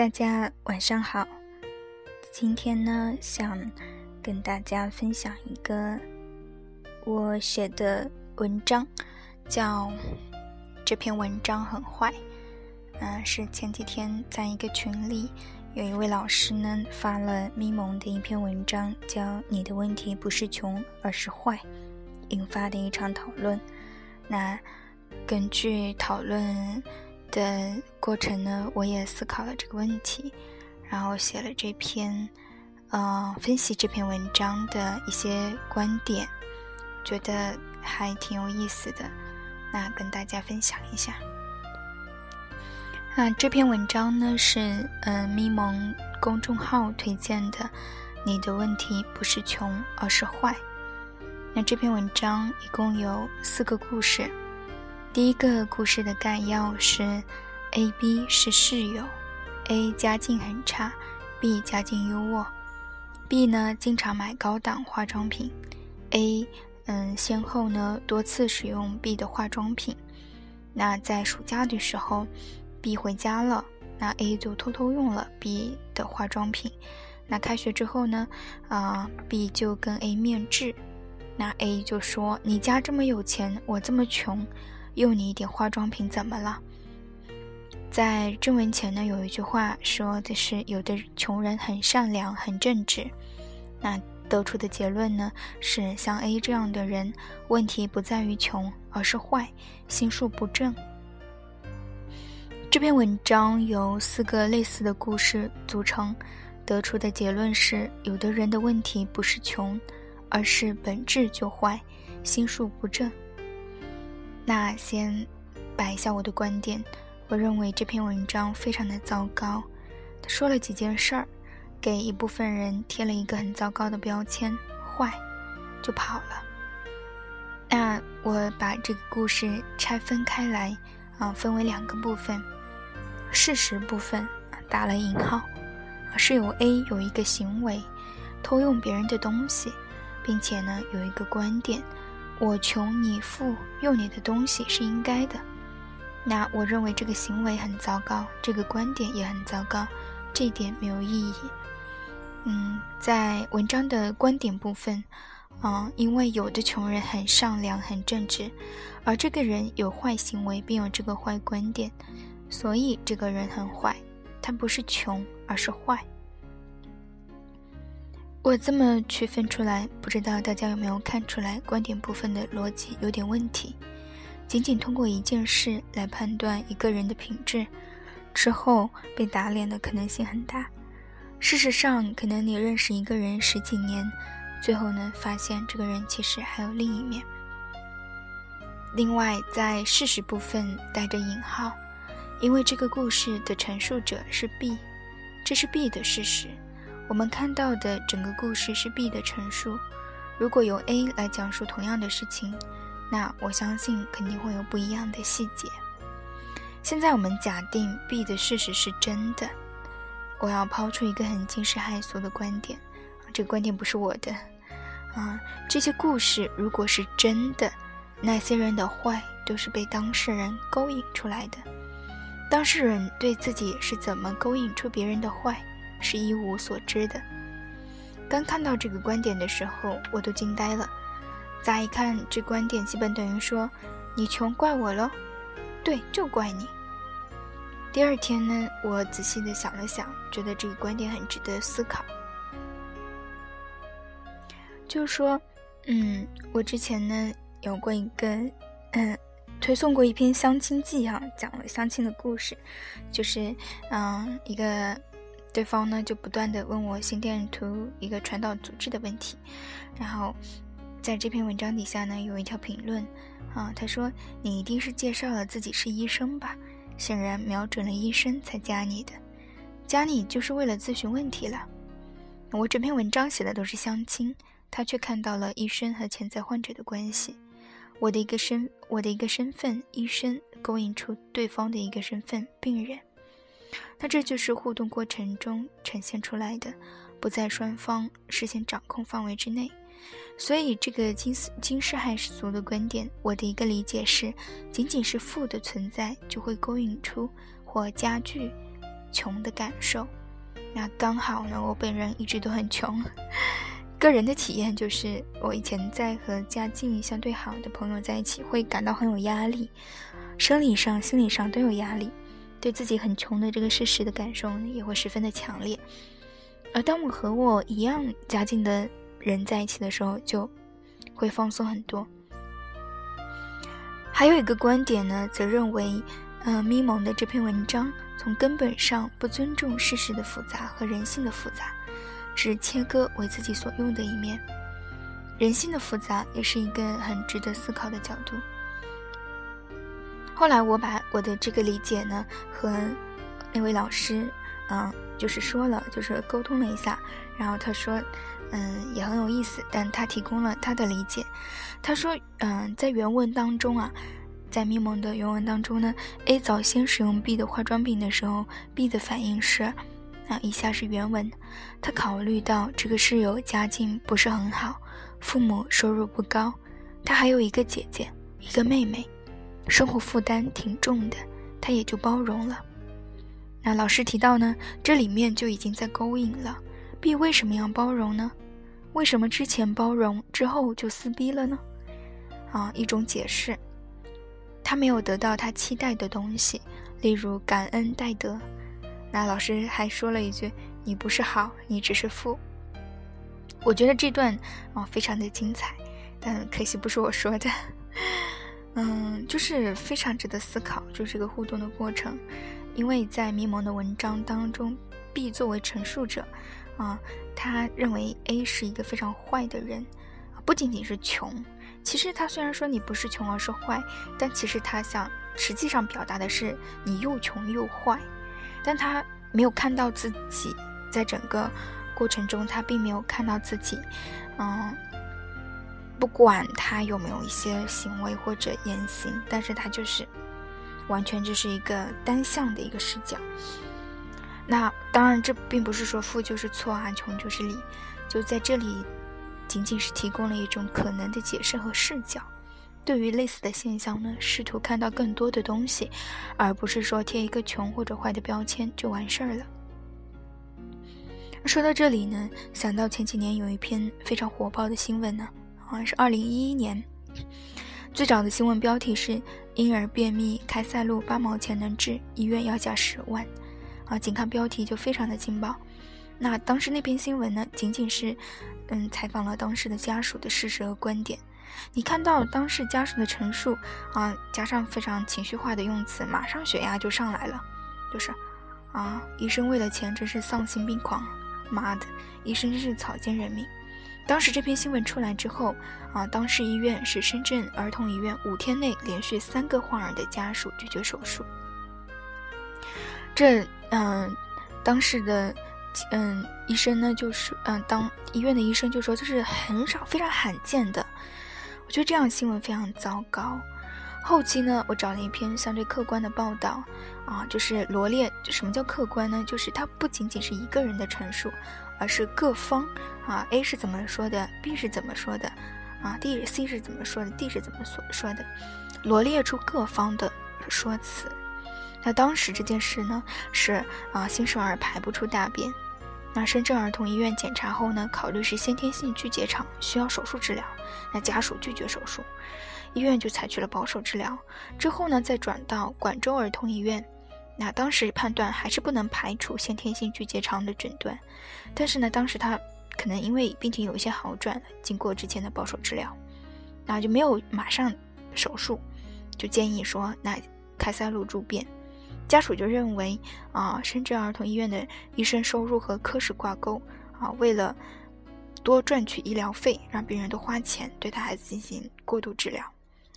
大家晚上好。今天呢，想跟大家分享一个我写的文章，叫这篇文章很坏。嗯，是前几天在一个群里，有一位老师呢发了咪蒙的一篇文章，叫《你的问题不是穷，而是坏》，引发的一场讨论。那根据讨论。的过程呢，我也思考了这个问题，然后写了这篇，呃，分析这篇文章的一些观点，觉得还挺有意思的，那跟大家分享一下。那这篇文章呢是嗯咪蒙公众号推荐的，你的问题不是穷，而是坏。那这篇文章一共有四个故事。第一个故事的概要是：A、B 是室友，A 家境很差，B 家境优渥。B 呢经常买高档化妆品，A 嗯先后呢多次使用 B 的化妆品。那在暑假的时候，B 回家了，那 A 就偷偷用了 B 的化妆品。那开学之后呢，啊 B 就跟 A 面质，那 A 就说：“你家这么有钱，我这么穷。”用你一点化妆品怎么了？在正文前呢，有一句话说的是，有的穷人很善良、很正直。那得出的结论呢，是像 A 这样的人，问题不在于穷，而是坏，心术不正。这篇文章由四个类似的故事组成，得出的结论是，有的人的问题不是穷，而是本质就坏，心术不正。那先摆一下我的观点，我认为这篇文章非常的糟糕。他说了几件事儿，给一部分人贴了一个很糟糕的标签“坏”，就跑了。那我把这个故事拆分开来，啊，分为两个部分。事实部分打了引号，是有 A 有一个行为，偷用别人的东西，并且呢有一个观点。我穷你富，用你的东西是应该的。那我认为这个行为很糟糕，这个观点也很糟糕，这一点没有意义。嗯，在文章的观点部分，啊，因为有的穷人很善良、很正直，而这个人有坏行为，并有这个坏观点，所以这个人很坏。他不是穷，而是坏。我这么区分出来，不知道大家有没有看出来，观点部分的逻辑有点问题。仅仅通过一件事来判断一个人的品质，之后被打脸的可能性很大。事实上，可能你认识一个人十几年，最后呢发现这个人其实还有另一面。另外，在事实部分带着引号，因为这个故事的陈述者是 B，这是 B 的事实。我们看到的整个故事是 B 的陈述，如果由 A 来讲述同样的事情，那我相信肯定会有不一样的细节。现在我们假定 B 的事实是真的，我要抛出一个很惊世骇俗的观点，这个观点不是我的，啊，这些故事如果是真的，那些人的坏都是被当事人勾引出来的，当事人对自己是怎么勾引出别人的坏？是一无所知的。刚看到这个观点的时候，我都惊呆了。乍一看，这观点基本等于说：“你穷怪我喽。”对，就怪你。第二天呢，我仔细的想了想，觉得这个观点很值得思考。就说，嗯，我之前呢有过一个，嗯，推送过一篇相亲记啊，讲了相亲的故事，就是，嗯，一个。对方呢就不断的问我心电图一个传导阻滞的问题，然后在这篇文章底下呢有一条评论，啊，他说你一定是介绍了自己是医生吧？显然瞄准了医生才加你的，加你就是为了咨询问题了。我整篇文章写的都是相亲，他却看到了医生和潜在患者的关系，我的一个身我的一个身份医生勾引出对方的一个身份病人。那这就是互动过程中呈现出来的，不在双方事先掌控范围之内。所以，这个惊惊世骇俗的观点，我的一个理解是：仅仅是富的存在，就会勾引出或加剧穷的感受。那刚好呢，我本人一直都很穷。个人的体验就是，我以前在和家境相对好的朋友在一起，会感到很有压力，生理上、心理上都有压力，对自己很穷的这个事实的感受呢，也会十分的强烈。而当我和我一样家境的人在一起的时候，就会放松很多。还有一个观点呢，则认为，嗯，咪蒙的这篇文章从根本上不尊重事实的复杂和人性的复杂。只切割为自己所用的一面，人性的复杂也是一个很值得思考的角度。后来我把我的这个理解呢和那位老师，嗯，就是说了，就是沟通了一下，然后他说，嗯，也很有意思，但他提供了他的理解。他说，嗯，在原文当中啊，在咪蒙的原文当中呢，A 早先使用 B 的化妆品的时候，B 的反应是。啊以下是原文，他考虑到这个室友家境不是很好，父母收入不高，他还有一个姐姐，一个妹妹，生活负担挺重的，他也就包容了。那老师提到呢，这里面就已经在勾引了。B 为什么要包容呢？为什么之前包容之后就撕逼了呢？啊，一种解释，他没有得到他期待的东西，例如感恩戴德。那老师还说了一句：“你不是好，你只是富。”我觉得这段啊非常的精彩，但可惜不是我说的。嗯，就是非常值得思考，就是这个互动的过程。因为在迷蒙的文章当中，B 作为陈述者，啊，他认为 A 是一个非常坏的人，不仅仅是穷。其实他虽然说你不是穷而是坏，但其实他想实际上表达的是你又穷又坏。但他没有看到自己，在整个过程中，他并没有看到自己，嗯，不管他有没有一些行为或者言行，但是他就是完全就是一个单向的一个视角。那当然，这并不是说富就是错啊，穷就是理，就在这里，仅仅是提供了一种可能的解释和视角。对于类似的现象呢，试图看到更多的东西，而不是说贴一个穷或者坏的标签就完事儿了。说到这里呢，想到前几年有一篇非常火爆的新闻呢，好像是二零一一年，最早的新闻标题是“婴儿便秘，开塞露八毛钱能治，医院要价十万”，啊，仅看标题就非常的劲爆。那当时那篇新闻呢，仅仅是嗯采访了当时的家属的事实和观点。你看到当事家属的陈述啊，加上非常情绪化的用词，马上血压就上来了。就是，啊，医生为了钱真是丧心病狂，妈的，医生真是草菅人命。当时这篇新闻出来之后，啊，当时医院是深圳儿童医院，五天内连续三个患儿的家属拒绝手术。这，嗯，当时的，嗯，医生呢，就是，嗯，当医院的医生就说这是很少、非常罕见的。我觉得这样新闻非常糟糕。后期呢，我找了一篇相对客观的报道，啊，就是罗列什么叫客观呢？就是它不仅仅是一个人的陈述，而是各方啊，A 是怎么说的，B 是怎么说的，啊，D、C 是怎么说的，D 是怎么所说的，罗列出各方的说辞。那当时这件事呢，是啊，新生儿排不出大便。那深圳儿童医院检查后呢，考虑是先天性巨结肠，需要手术治疗。那家属拒绝手术，医院就采取了保守治疗。之后呢，再转到广州儿童医院，那当时判断还是不能排除先天性巨结肠的诊断。但是呢，当时他可能因为病情有一些好转，经过之前的保守治疗，那就没有马上手术，就建议说那开塞露住便。家属就认为啊，深圳儿童医院的医生收入和科室挂钩啊，为了多赚取医疗费，让病人都花钱对他孩子进行过度治疗，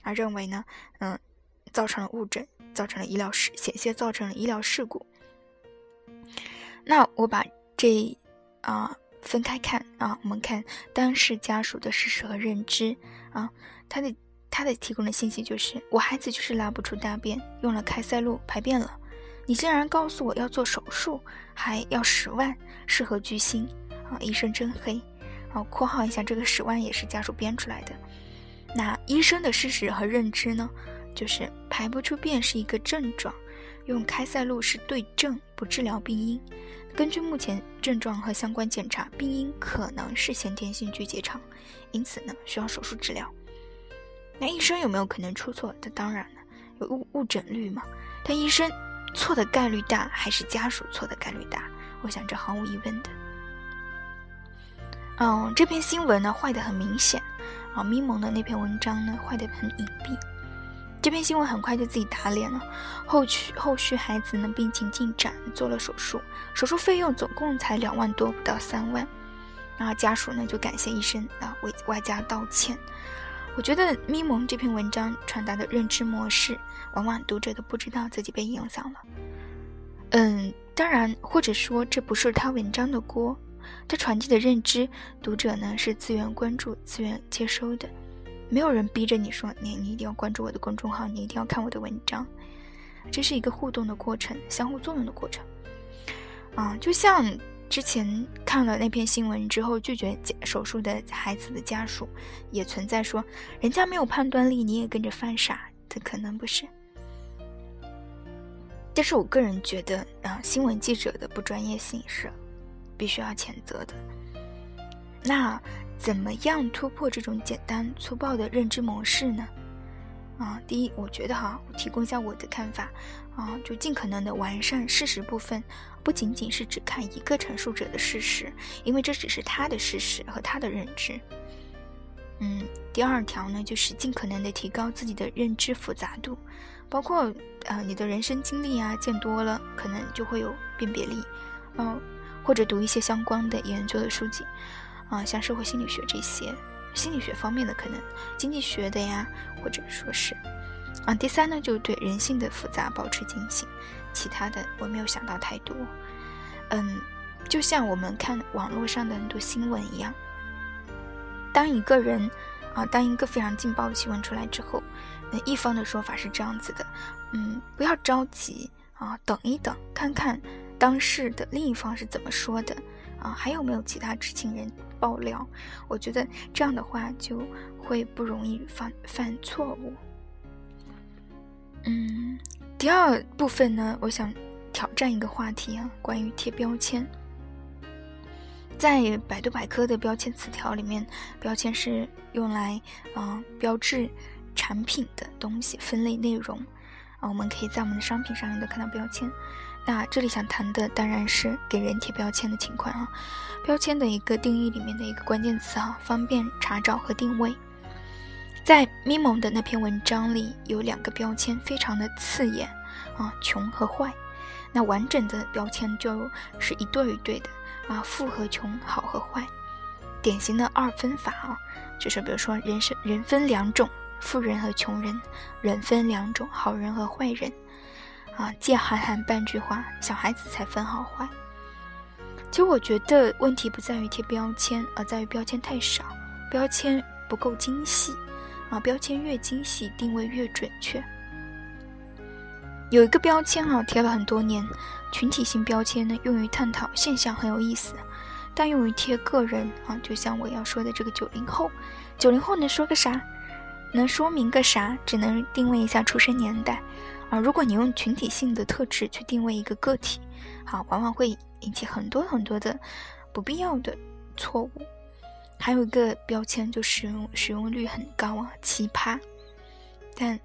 而认为呢，嗯，造成了误诊，造成了医疗事险些造成了医疗事故。那我把这啊分开看啊，我们看当事家属的事实和认知啊，他的他的提供的信息就是，我孩子就是拉不出大便，用了开塞露排便了。你竟然告诉我要做手术，还要十万，是何居心啊？医生真黑啊！括号一下，这个十万也是家属编出来的。那医生的事实和认知呢？就是排不出便是一个症状，用开塞露是对症不治疗病因。根据目前症状和相关检查，病因可能是先天性巨结肠，因此呢需要手术治疗。那医生有没有可能出错？这当然了，有误误诊率嘛。但医生错的概率大，还是家属错的概率大？我想这毫无疑问的。嗯，这篇新闻呢坏的很明显，啊，咪蒙的那篇文章呢坏的很隐蔽。这篇新闻很快就自己打脸了。后续后续孩子呢病情进展，做了手术，手术费用总共才两万多，不到三万。然后家属呢就感谢医生啊，为外加道歉。我觉得咪蒙这篇文章传达的认知模式，往往读者都不知道自己被影响了。嗯，当然，或者说这不是他文章的锅，他传递的认知，读者呢是自愿关注、自愿接收的，没有人逼着你说你你一定要关注我的公众号，你一定要看我的文章，这是一个互动的过程，相互作用的过程。啊，就像。之前看了那篇新闻之后拒绝手术的孩子的家属，也存在说人家没有判断力，你也跟着犯傻的可能不是。但是我个人觉得啊，新闻记者的不专业性是必须要谴责的。那怎么样突破这种简单粗暴的认知模式呢？啊，第一，我觉得哈，我提供一下我的看法啊，就尽可能的完善事实部分。不仅仅是只看一个陈述者的事实，因为这只是他的事实和他的认知。嗯，第二条呢，就是尽可能的提高自己的认知复杂度，包括呃你的人生经历啊，见多了可能就会有辨别力，嗯，或者读一些相关的研究的书籍，啊，像社会心理学这些，心理学方面的可能经济学的呀，或者说是，啊，第三呢，就是对人性的复杂保持警醒。其他的我没有想到太多，嗯，就像我们看网络上的很多新闻一样，当一个人啊，当一个非常劲爆的新闻出来之后，那一方的说法是这样子的，嗯，不要着急啊，等一等，看看当事的另一方是怎么说的啊，还有没有其他知情人爆料？我觉得这样的话就会不容易犯犯错误，嗯。第二部分呢，我想挑战一个话题啊，关于贴标签。在百度百科的标签词条里面，标签是用来啊标志产品的东西、分类内容啊。我们可以在我们的商品上面都看到标签。那这里想谈的当然是给人贴标签的情况啊。标签的一个定义里面的一个关键词啊，方便查找和定位。在咪蒙的那篇文章里，有两个标签非常的刺眼啊，穷和坏。那完整的标签就是一对一对的啊，富和穷，好和坏。典型的二分法啊，就是比如说人生人分两种，富人和穷人；人分两种，好人和坏人。啊，借韩寒半句话，小孩子才分好坏。其实我觉得问题不在于贴标签，而在于标签太少，标签不够精细。啊，标签越精细，定位越准确。有一个标签啊，贴了很多年，群体性标签呢，用于探讨现象很有意思，但用于贴个人啊，就像我要说的这个九零后，九零后能说个啥？能说明个啥？只能定位一下出生年代啊。如果你用群体性的特质去定位一个个体，好，往往会引起很多很多的不必要的错误。还有一个标签就使用使用率很高啊，奇葩。但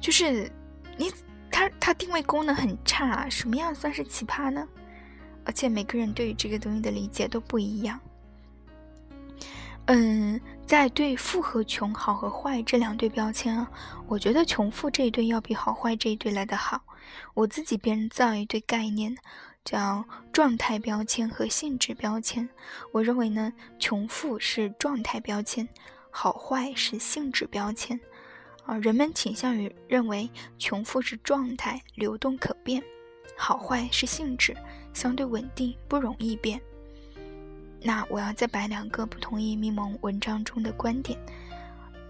就是你它它定位功能很差，什么样算是奇葩呢？而且每个人对于这个东西的理解都不一样。嗯，在对富和穷、好和坏这两对标签啊，我觉得穷富这一对要比好坏这一对来得好。我自己编造一对概念。叫状态标签和性质标签。我认为呢，穷富是状态标签，好坏是性质标签。啊，人们倾向于认为穷富是状态，流动可变；好坏是性质，相对稳定，不容易变。那我要再摆两个不同意密蒙文章中的观点。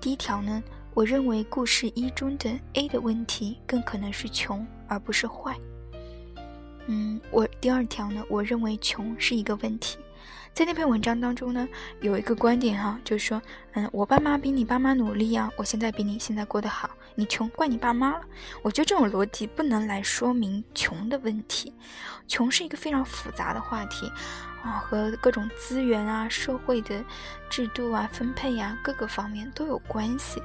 第一条呢，我认为故事一中的 A 的问题更可能是穷，而不是坏。嗯，我第二条呢，我认为穷是一个问题，在那篇文章当中呢，有一个观点哈，就是说，嗯，我爸妈比你爸妈努力啊，我现在比你现在过得好，你穷怪你爸妈了。我觉得这种逻辑不能来说明穷的问题，穷是一个非常复杂的话题啊，和各种资源啊、社会的制度啊、分配啊各个方面都有关系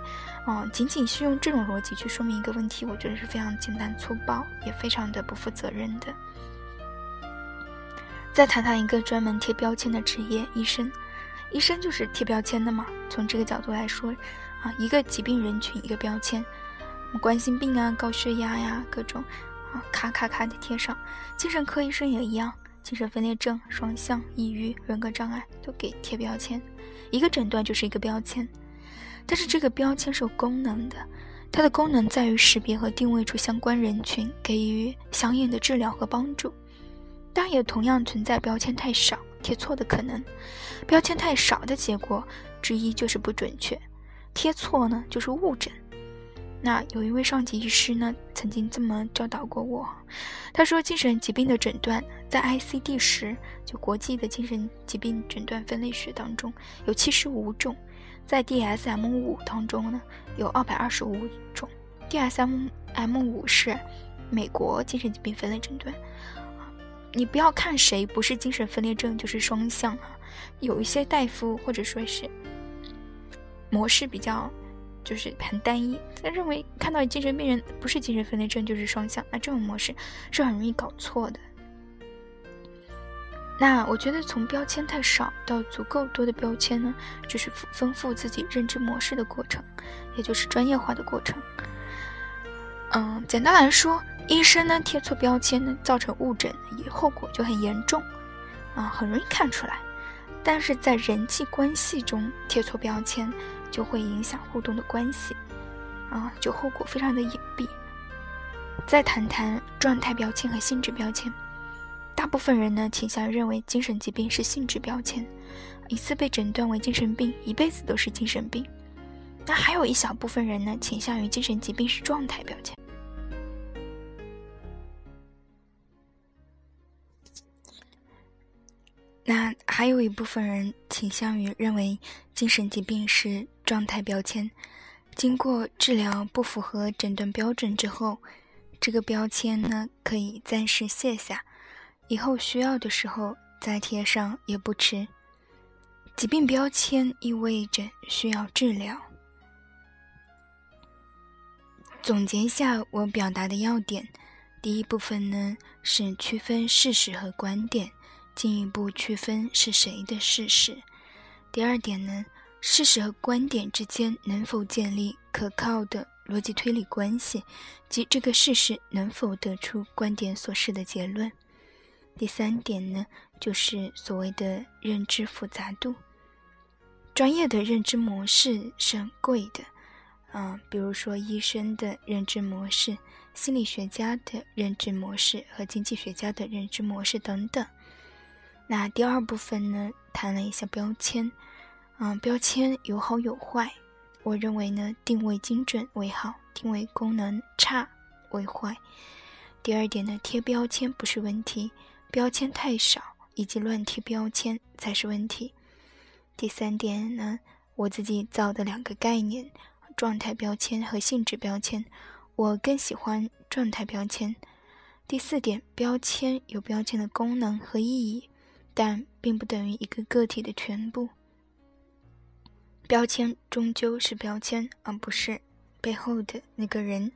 啊。仅仅是用这种逻辑去说明一个问题，我觉得是非常简单粗暴，也非常的不负责任的。再谈谈一个专门贴标签的职业——医生。医生就是贴标签的嘛。从这个角度来说，啊，一个疾病人群一个标签，冠心病啊、高血压呀，各种啊，咔咔咔的贴上。精神科医生也一样，精神分裂症、双向抑郁、人格障碍都给贴标签。一个诊断就是一个标签，但是这个标签是有功能的，它的功能在于识别和定位出相关人群，给予相应的治疗和帮助。但也同样存在标签太少贴错的可能，标签太少的结果之一就是不准确，贴错呢就是误诊。那有一位上级医师呢曾经这么教导过我，他说精神疾病的诊断在 ICD 十就国际的精神疾病诊断分类学当中有七十五种，在 DSM 五当中呢有二百二十五种，DSM M 五是美国精神疾病分类诊断。你不要看谁不是精神分裂症就是双向啊，有一些大夫或者说是模式比较就是很单一，他认为看到精神病人不是精神分裂症就是双向，那这种模式是很容易搞错的。那我觉得从标签太少到足够多的标签呢，就是丰富自己认知模式的过程，也就是专业化的过程。嗯，简单来说。医生呢贴错标签呢，造成误诊，也后果就很严重，啊，很容易看出来。但是在人际关系中贴错标签，就会影响互动的关系，啊，就后果非常的隐蔽。再谈谈状态标签和性质标签，大部分人呢倾向于认为精神疾病是性质标签，一次被诊断为精神病，一辈子都是精神病。那还有一小部分人呢倾向于精神疾病是状态标签。那还有一部分人倾向于认为精神疾病是状态标签，经过治疗不符合诊断标准之后，这个标签呢可以暂时卸下，以后需要的时候再贴上也不迟。疾病标签意味着需要治疗。总结一下我表达的要点，第一部分呢是区分事实和观点。进一步区分是谁的事实。第二点呢，事实和观点之间能否建立可靠的逻辑推理关系，即这个事实能否得出观点所示的结论。第三点呢，就是所谓的认知复杂度。专业的认知模式是很贵的，嗯，比如说医生的认知模式、心理学家的认知模式和经济学家的认知模式等等。那第二部分呢，谈了一下标签，嗯，标签有好有坏。我认为呢，定位精准为好，定位功能差为坏。第二点呢，贴标签不是问题，标签太少以及乱贴标签才是问题。第三点呢，我自己造的两个概念：状态标签和性质标签，我更喜欢状态标签。第四点，标签有标签的功能和意义。但并不等于一个个体的全部。标签终究是标签，而不是背后的那个人。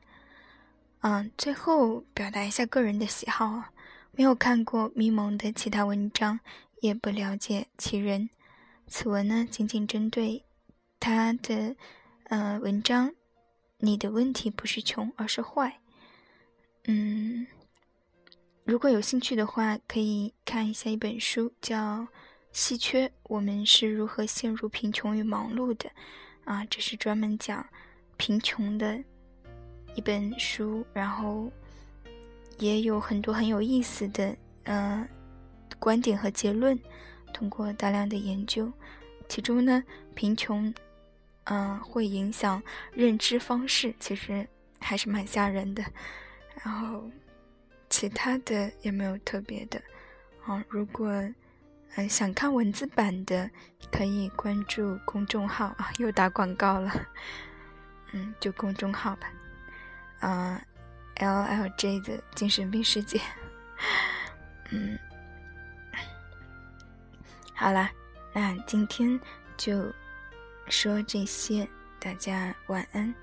嗯，最后表达一下个人的喜好啊，没有看过咪蒙的其他文章，也不了解其人。此文呢，仅仅针对他的呃文章。你的问题不是穷，而是坏。嗯。如果有兴趣的话，可以看一下一本书，叫《稀缺：我们是如何陷入贫穷与忙碌的》。啊，这是专门讲贫穷的一本书，然后也有很多很有意思的呃观点和结论。通过大量的研究，其中呢，贫穷嗯会影响认知方式，其实还是蛮吓人的。然后。其他的也没有特别的，啊，如果嗯，想看文字版的可以关注公众号啊，又打广告了。嗯，就公众号吧。啊，L L J 的精神病世界。嗯，好啦，那今天就说这些，大家晚安。